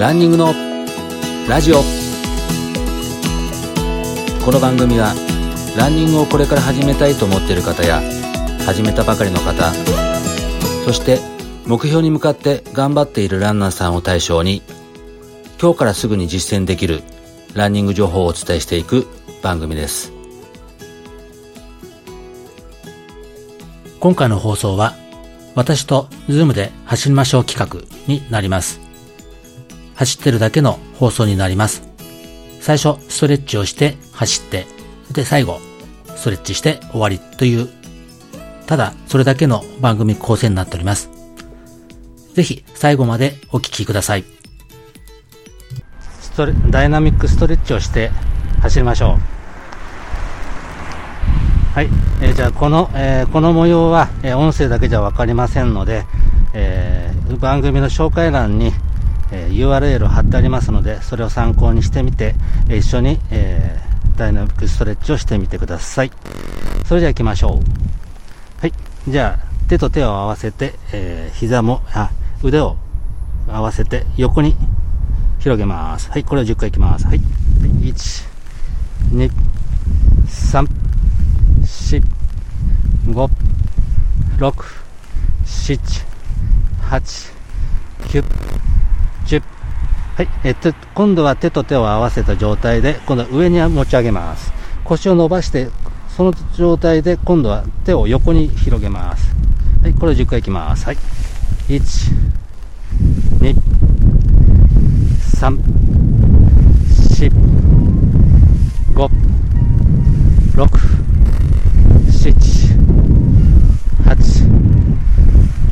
ランニングのラジオ。この番組はランニングをこれから始めたいと思っている方や始めたばかりの方そして目標に向かって頑張っているランナーさんを対象に今日からすぐに実践できるランニング情報をお伝えしていく番組です。今回の放送は私とズームで走りましょう企画になります。走ってるだけの放送になります。最初ストレッチをして走ってで最後ストレッチして終わりというただそれだけの番組構成になっております。ぜひ最後までお聞きください。ストレダイナミックストレッチをして走りましょう。はい、えー、じゃあこの、えー、この模様は、えー、音声だけじゃ分かりませんので、えー、番組の紹介欄に、え、URL を貼ってありますのでそれを参考にしてみて、一緒に、え、ダイナミックストレッチをしてみてくださいそれでは行きましょうはいじゃあ手と手を合わせて、えー、膝もあ腕を合わせて横に広げます。はい、これを10回いきます。はい。1、2、3、4、5、6、7、8、9、はい、えっと、今度は手と手を合わせた状態で、今度は上に持ち上げます。腰を伸ばして、その状態で今度は手を横に広げます。はい、これを10回いきます。はい。1、2、3、4、5、6、7、8、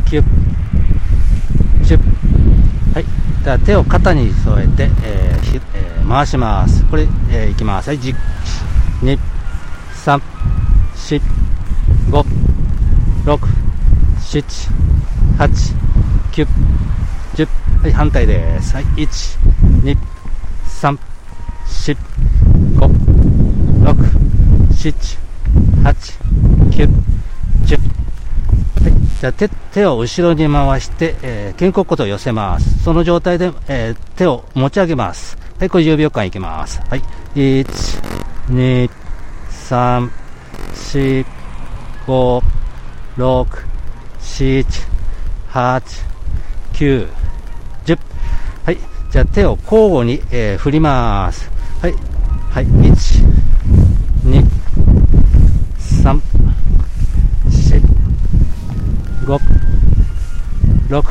9、10。はい。では手を肩に添えて、えーえー、回します。これ、えー、いきます。はい。1、2、3、4、5、6、7、8、9、10。はい、反対です。はい、1、2、3、4、5、6、7、8、9、10。じゃあ手手を後ろに回して、えー、肩甲骨を寄せます。その状態で、えー、手を持ち上げます。はい、これ10秒間いきます。はい、1、2、3、4、5、6、7、8、9、10。はい。じゃあ手を交互に、えー、振ります。はい。はい。1、2、3、5、6、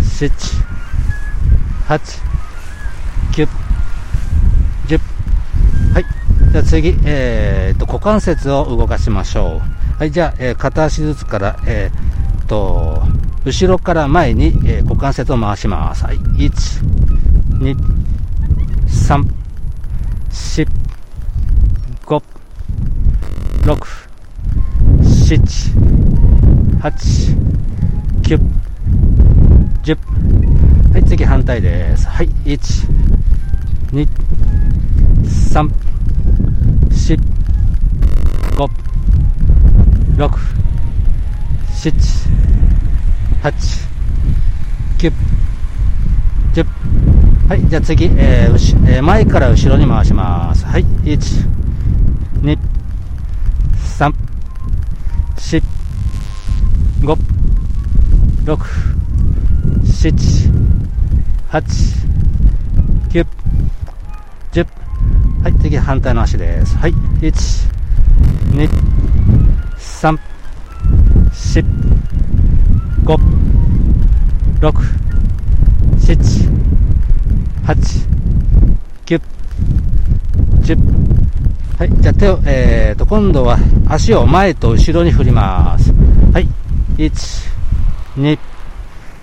7、8、9、10。はい。じゃあ次、えー、と、股関節を動かしましょう。はい。じゃあ、えー、片足ずつから、えー、と、後ろから前に、えー、股関節を回します。はい。1、2、3、4、5、6、7、8、9、はい、次反対です。はい、1、2、3、4、5、6、7、8、9、10。はい、じゃあ次、えーえー、前から後ろに回します。はい、1、2、3、4、5、6、7、8、9、10。はい、次反対の足です。はい、1、2、3、4、5、6、7、8、9、10。はい。じゃあ手を、えーと、今度は足を前と後ろに振ります。はい。1、2、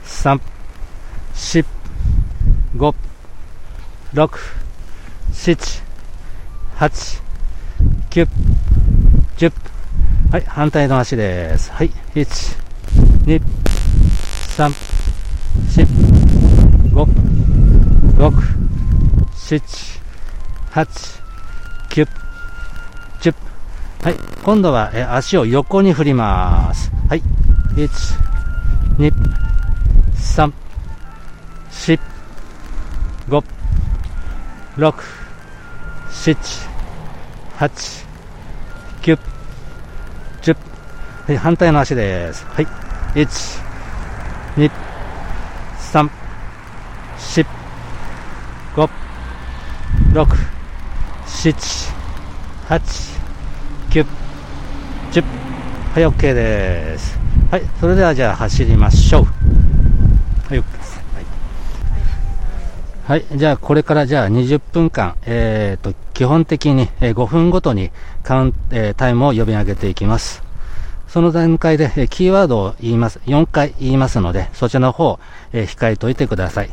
3、4、5、6、7、8、9、10。はい。反対の足です。はい。1、2、3、4、5、6、7、8、9、10。はい。今度は足を横に振ります。はい。1、2、3、4、5、6、7、8、9、10。はい、反対の足です。はい。1、2、3、4、5、6、7、8、9、10。はい、OK です。はい、それではじゃあ走りましょう。はい、はい。じゃあ、これからじゃあ20分間、えー、と、基本的に5分ごとにカウン、えー、タイムを呼び上げていきます。その段階で、えキーワードを言います。4回言いますので、そちらの方、えー、控えておいてください。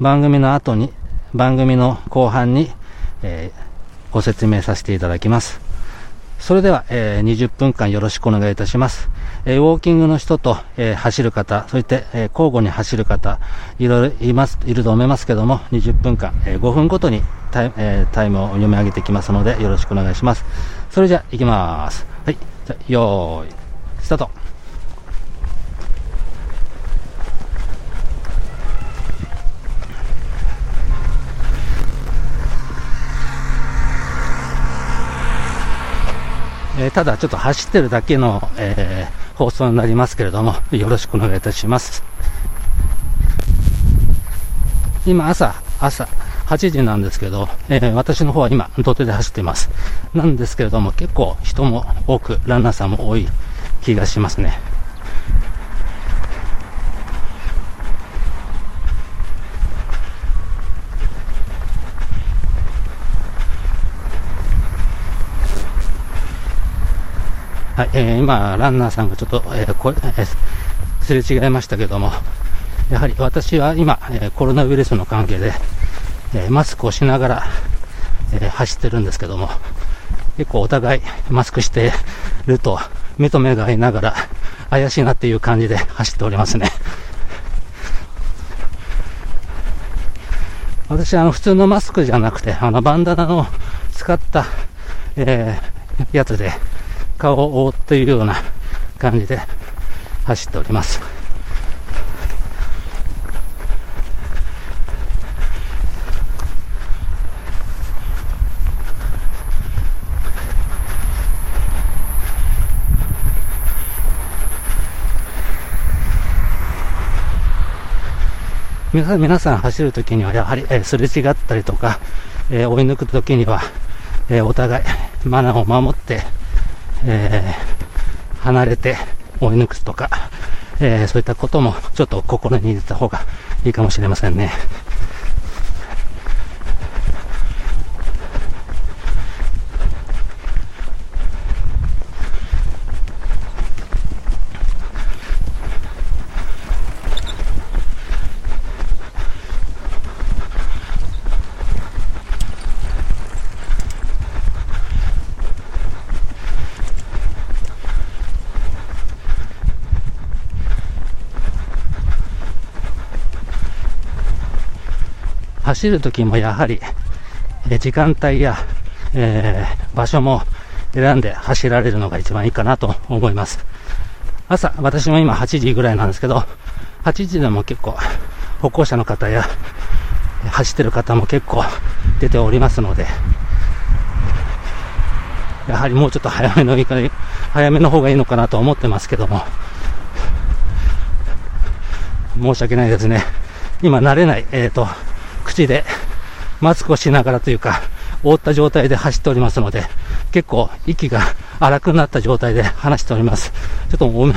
番組の後に、番組の後半に、えー、ご説明させていただきます。それでは、えー、20分間よろしくお願いいたします。え、ウォーキングの人と、え、走る方、そして、え交互に走る方、いろいろいます、いると思いますけども、20分間、え5分ごとにタイ,、えタイムを読み上げていきますので、よろしくお願いします。それじゃあ、行きます。はい。じゃよーい、スタート。え、ただちょっと走ってるだけの、えー、放送になりますけれども、よろしくお願いいたします。今朝、朝、8時なんですけど、えー、私の方は今、土手で走っています。なんですけれども、結構人も多く、ランナーさんも多い気がしますね。はい、えー、今、ランナーさんがちょっと、えーこえー、すれ違いましたけども、やはり私は今、えー、コロナウイルスの関係で、えー、マスクをしながら、えー、走ってるんですけども、結構お互いマスクしてると、目と目が合いながら、怪しいなっていう感じで走っておりますね。私、あの、普通のマスクじゃなくて、あの、バンダナの使った、えー、やつで、顔を覆っているような感じで走っております。皆さん走るときにはやはり、えー、すれ違ったりとか、えー、追い抜くときには、えー、お互いマナーを守ってえー、離れて追い抜くとか、えー、そういったこともちょっと心に入れた方がいいかもしれませんね。走るときもやはり、え時間帯や、えー、場所も選んで走られるのが一番いいかなと思います。朝、私も今8時ぐらいなんですけど、8時でも結構歩行者の方や走ってる方も結構出ておりますので、やはりもうちょっと早めの早めの方がいいのかなと思ってますけども、申し訳ないですね。今慣れない、えっ、ー、と、口でマスクをしながらというか、覆った状態で走っておりますので、結構息が荒くなった状態で話しております。ちょっとおめ、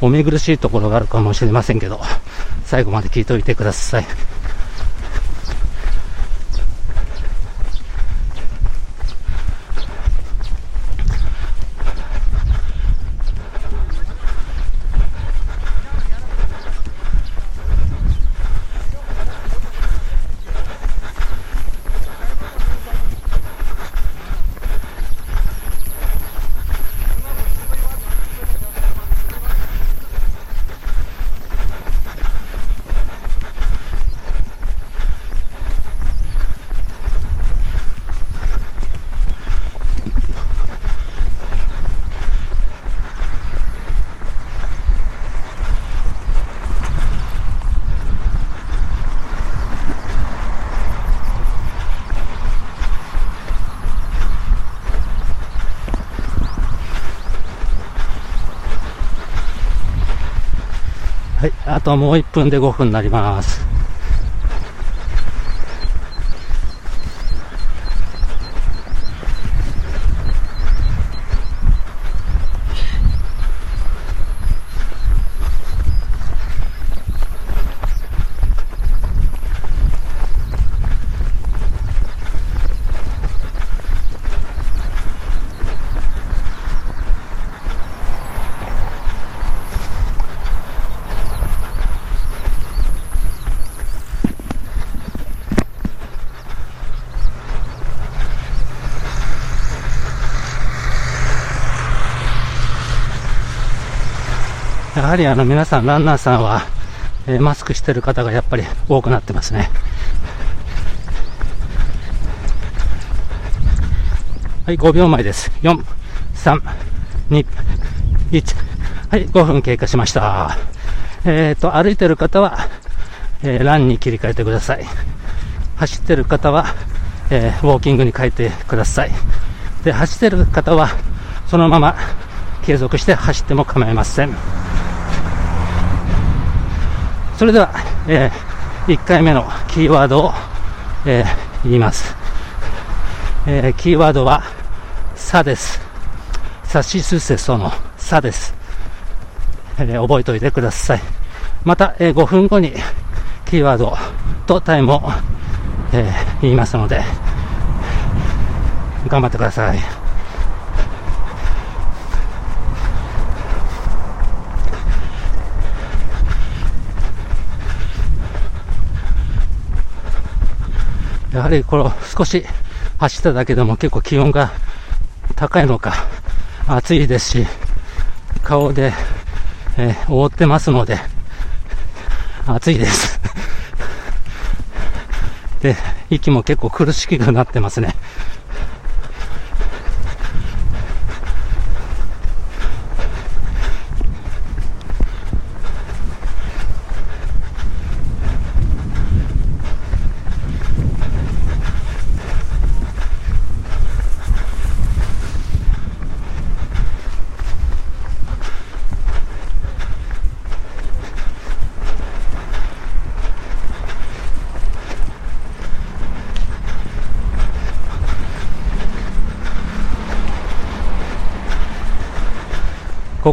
お見苦しいところがあるかもしれませんけど、最後まで聞いておいてください。あともう1分で5分になります。はりあの皆さん、ランナーさんは、えー、マスクしてる方がやっぱり多くなってますね。はい、5秒前です。4、3、2、1。はい、5分経過しました。えっ、ー、と、歩いてる方は、えー、ランに切り替えてください。走ってる方は、えー、ウォーキングに変えてください。で、走ってる方は、そのまま継続して走っても構いません。それでは、えー、1回目のキーワードを、えー、言います。えー、キーワードは、さです。さしすせそのさです。えー、覚えておいてください。また、えー、5分後にキーワードとタイムを、え、言いますので、頑張ってください。やはりこの少し走っただけでも結構気温が高いのか、暑いですし、顔で、えー、覆ってますので、暑いですで、息も結構苦しくなってますね。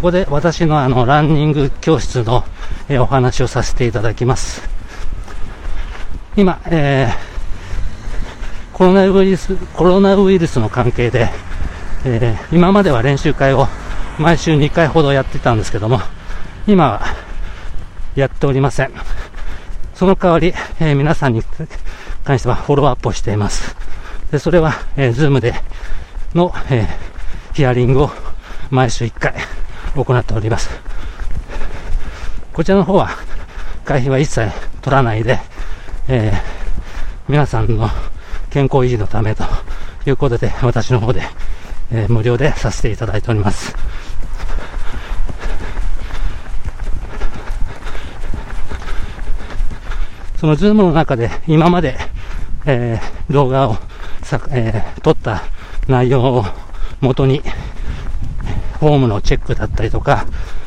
ここで私のあのランニング教室の、えお話をさせていただきます。今、えー、コロナウイルス、コロナウイルスの関係で、えー、今までは練習会を毎週2回ほどやってたんですけども、今はやっておりません。その代わり、えー、皆さんに関してはフォローアップをしています。で、それは、えー、ズームでの、えー、ヒアリングを毎週1回、行っております。こちらの方は、会費は一切取らないで、えー、皆さんの健康維持のためということで、私の方で、えー、無料でさせていただいております。そのズームの中で今まで、えー、動画を、えー、撮った内容を元に、フォームのチェックだったりとか、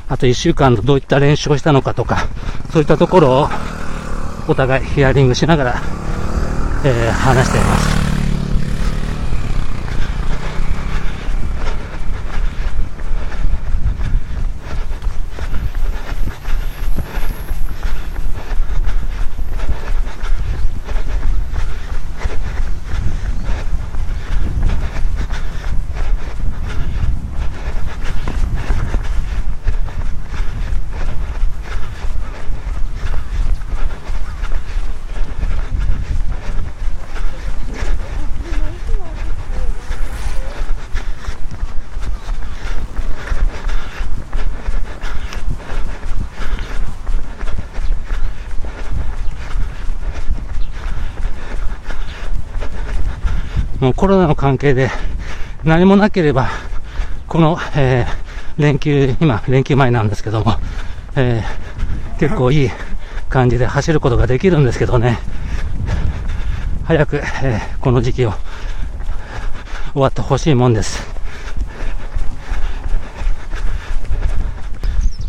あと1週間どういった練習をしたのかとか、そういったところをお互いヒアリングしながら、えー、話しています。もうコロナの関係で何もなければ、この、えー、連休、今、連休前なんですけども、えー、結構いい感じで走ることができるんですけどね、早く、えー、この時期を終わってほしいもんです。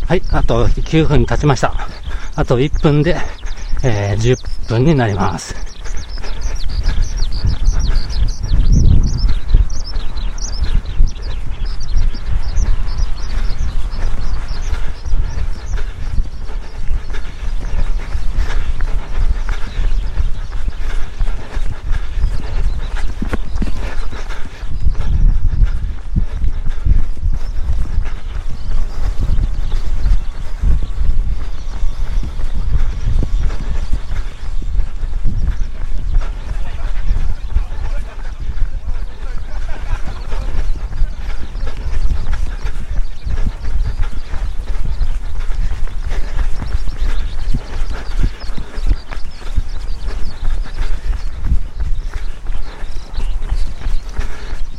はい、あと9分経ちました。あと1分で、えー、10分になります。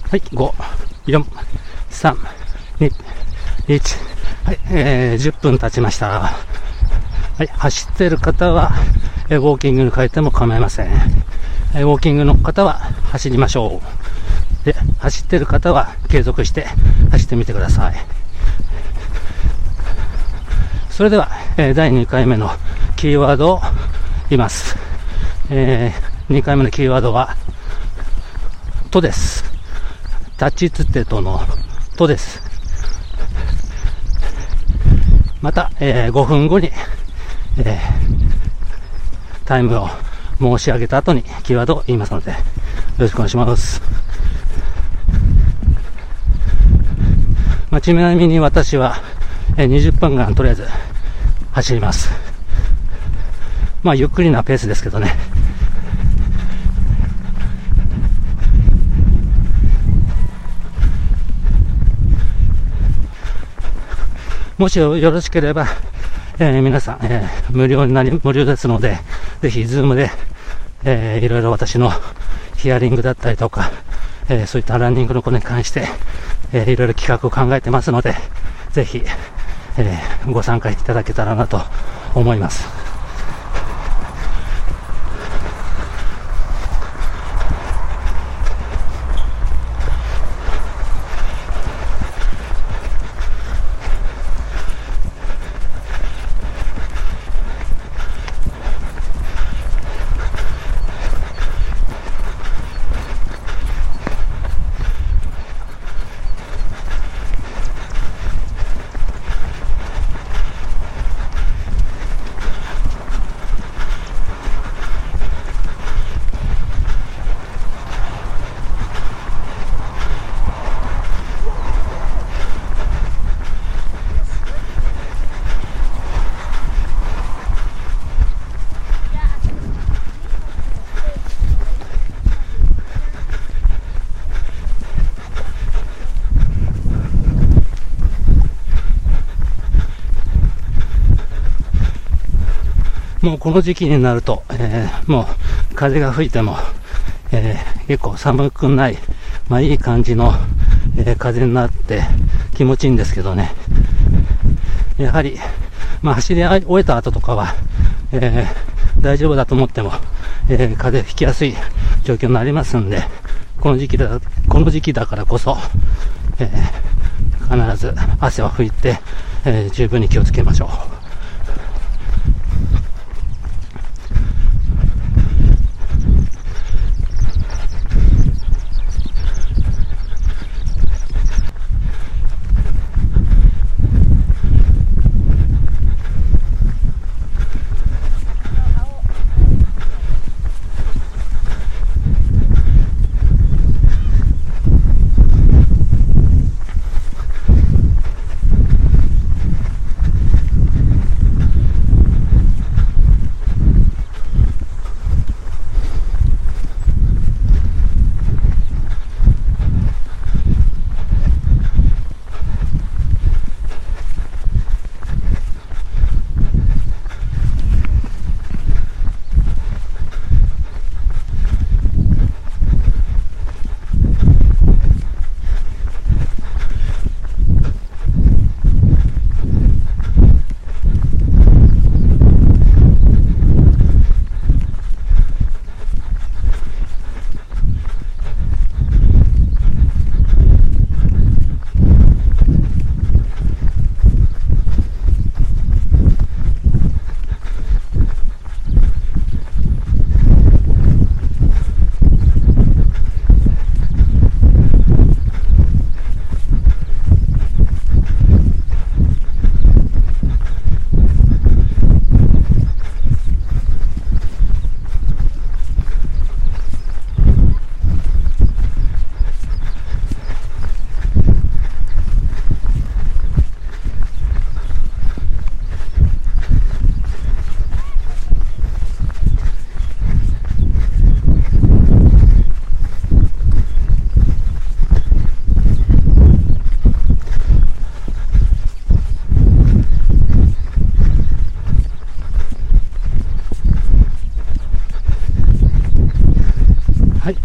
はい、5、4、3、2、1。はい、えー、10分経ちました。はい、走ってる方は、えー、ウォーキングに変えても構いません。えー、ウォーキングの方は走りましょう。で、走ってる方は継続して走ってみてください。それでは、えー、第2回目のキーワードを言います。えー、2回目のキーワードは、とです。立ちつてとのとです。また、えー、5分後に、えー、タイムを申し上げた後にキーワードを言いますので、よろしくお願いします。まあ、ちなみに私は、えー、20分間とりあえず走ります。まあ、ゆっくりなペースですけどね。もしよろしければ、えー、皆さん、えー、無料になり、無料ですので、ぜひ、ズームで、えー、いろいろ私のヒアリングだったりとか、えー、そういったランニングのことに関して、えー、いろいろ企画を考えてますので、ぜひ、えー、ご参加いただけたらなと思います。もうこの時期になると、えー、もう風が吹いても、えー、結構寒くない、まあいい感じの、えー、風になって気持ちいいんですけどね。やはり、まあ走り終えた後とかは、えー、大丈夫だと思っても、えー、風邪ひきやすい状況になりますんで、この時期だ、この時期だからこそ、えー、必ず汗を拭いて、えー、十分に気をつけましょう。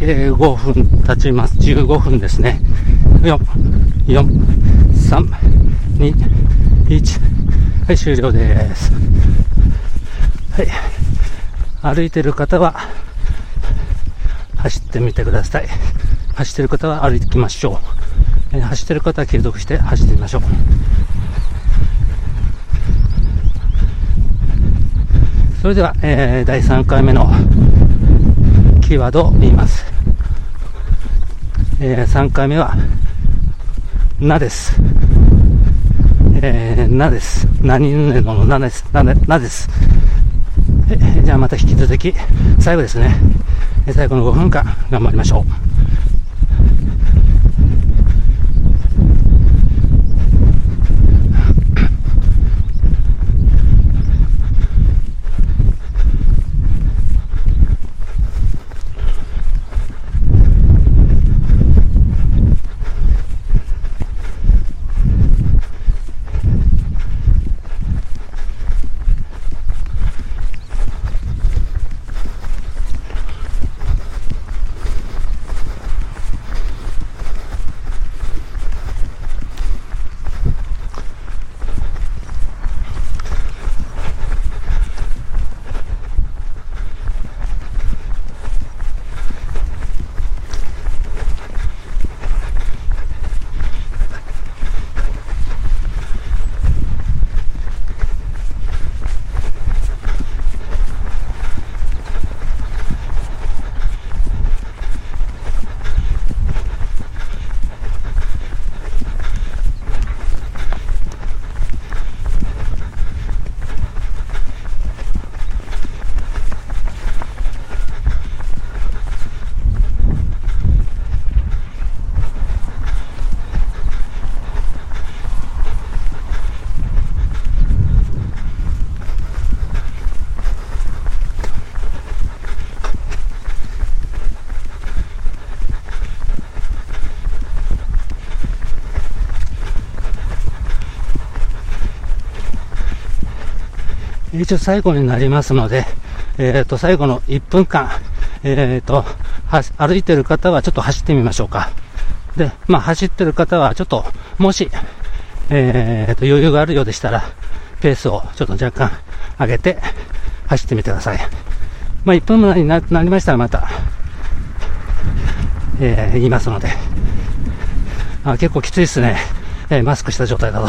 えー、5分経ちます。15分ですね。4、4、3、2、1。はい、終了です。はい。歩いてる方は、走ってみてください。走ってる方は歩いてきましょう。えー、走ってる方は継続して走ってみましょう。それでは、えー、第3回目のキーワードを言います。えー、3回目は、なです。えー、なです。何々のなです。ななです。えじゃあまた引き続き、最後ですね。最後の5分間頑張りましょう。一応最後になりますので、えっ、ー、と、最後の1分間、えっ、ー、と、歩いてる方はちょっと走ってみましょうか。で、まあ、走ってる方はちょっと、もし、え、ー、と、余裕があるようでしたら、ペースをちょっと若干上げて、走ってみてください。まあ、1分になりましたらまた、えー、言いますので。あ結構きついですね。えー、マスクした状態だと。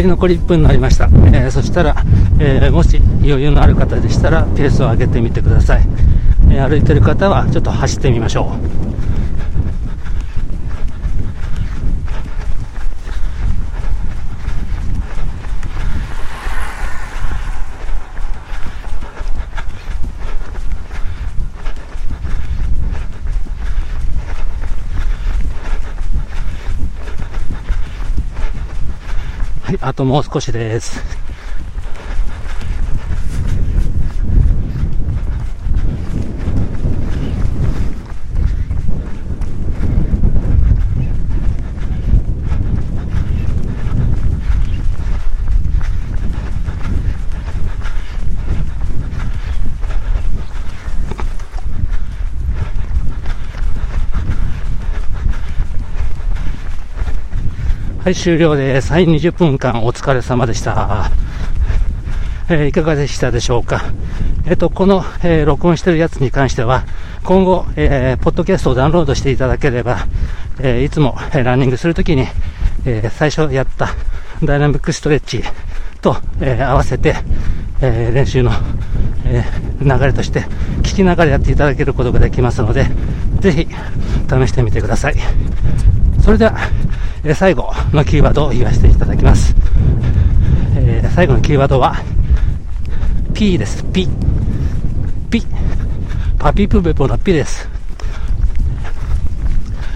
はい、残り1分になりました。えー、そしたら、えー、もし余裕のある方でしたら、ペースを上げてみてください。えー、歩いてる方は、ちょっと走ってみましょう。あともう少しです。い、終了です。はい、20分間お疲れ様でした。えー、いかがでしたでしょうか。えっ、ー、と、この、えー、録音してるやつに関しては、今後、えー、ポッドキャストをダウンロードしていただければ、えいつも、えランニングするときに、え最初やったダイナミックストレッチと、え合わせて、え練習の、え流れとして聞きながらやっていただけることができますので、ぜひ試してみてください。それでは、え最後のキーワードを言わせていただきます。えー、最後のキーワードは、P です。P。P。パピプペポの P です。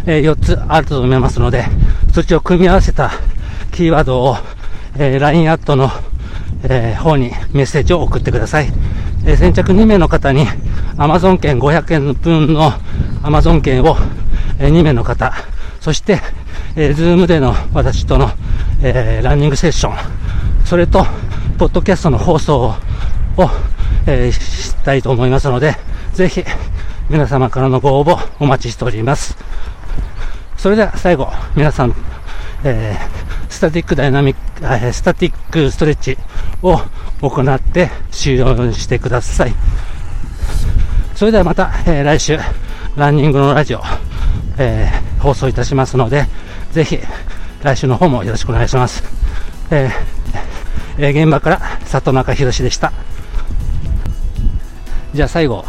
えー、4つあると思いますので、そっちを組み合わせたキーワードを、えー、LINE アットの、えー、方にメッセージを送ってください。え、先着2名の方に Amazon 券500円分の Amazon 券を、えー、2名の方、そして、えー、ズームでの私との、えー、ランニングセッション、それと、ポッドキャストの放送を、えー、したいと思いますので、ぜひ、皆様からのご応募お待ちしております。それでは最後、皆さん、えー、スタティックダイナミック、えー、スタティックストレッチを行って終了してください。それではまた、えー、来週、ランニングのラジオ、えー、放送いたしますので、ぜひ、来週の方もよろしくお願いします。えー、え、現場から里中博でした。じゃあ最後、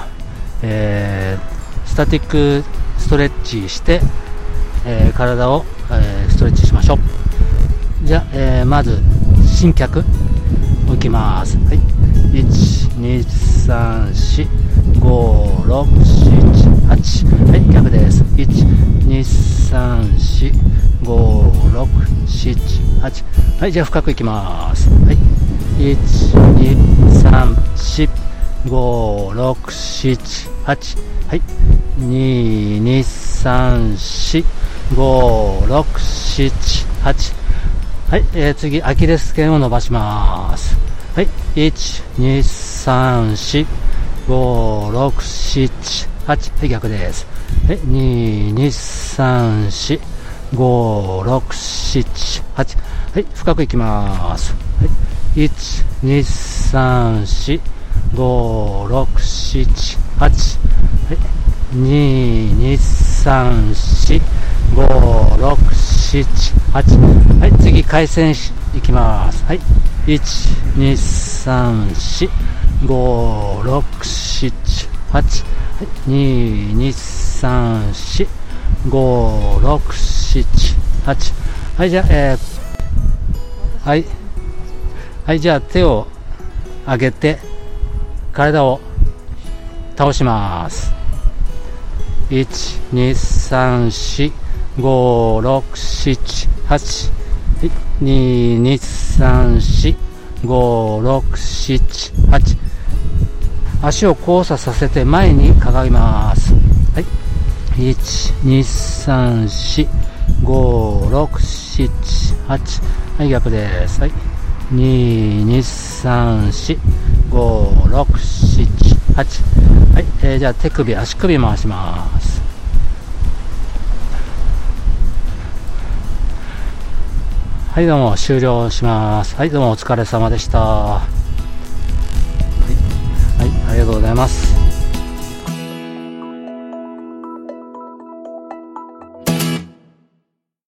えー、スタティックストレッチして、え、体を、え、ストレッチしましょう。じゃあ、え、まず、新脚、置きます。はい。1、2、3、4、5、6、7、8。はい、逆です。1、2、3、4、5、6、7、8。はい、じゃあ深くいきます。はい。1、2、3、4、5、6、7、8。はい。2、2、3、4、5、6、7、8。はい、えー、次、アキレス腱を伸ばします。はい、1、2、3、4、5、6、7、8。はい、逆です。はい、2、2、3、4、5、6、7、8。はい、深くいきます。はい、1、2、3、4、5、6、7、8。はい、2、2、3、4、5、6、7、8。はい、次、回線いきます。はい、1、2、3、4、5、6、7、8。はい、2、2、3、4、5、6、7、8。はい、じゃあ、えー、はい。はい、じゃあ手を上げて、体を倒します。1、2、3、4、5、6、7、8。2、2、3、4、5、6、7、8。足を交差させて前にかがみます。はい。1、2、3、4、5、6、7、8。はい、逆です。はい。2、2、3、4、5、6、7、8。はい、えー、じゃあ手首、足首回します。はい、どうも終了します。はい、どうもお疲れ様でした。ありがとうございます。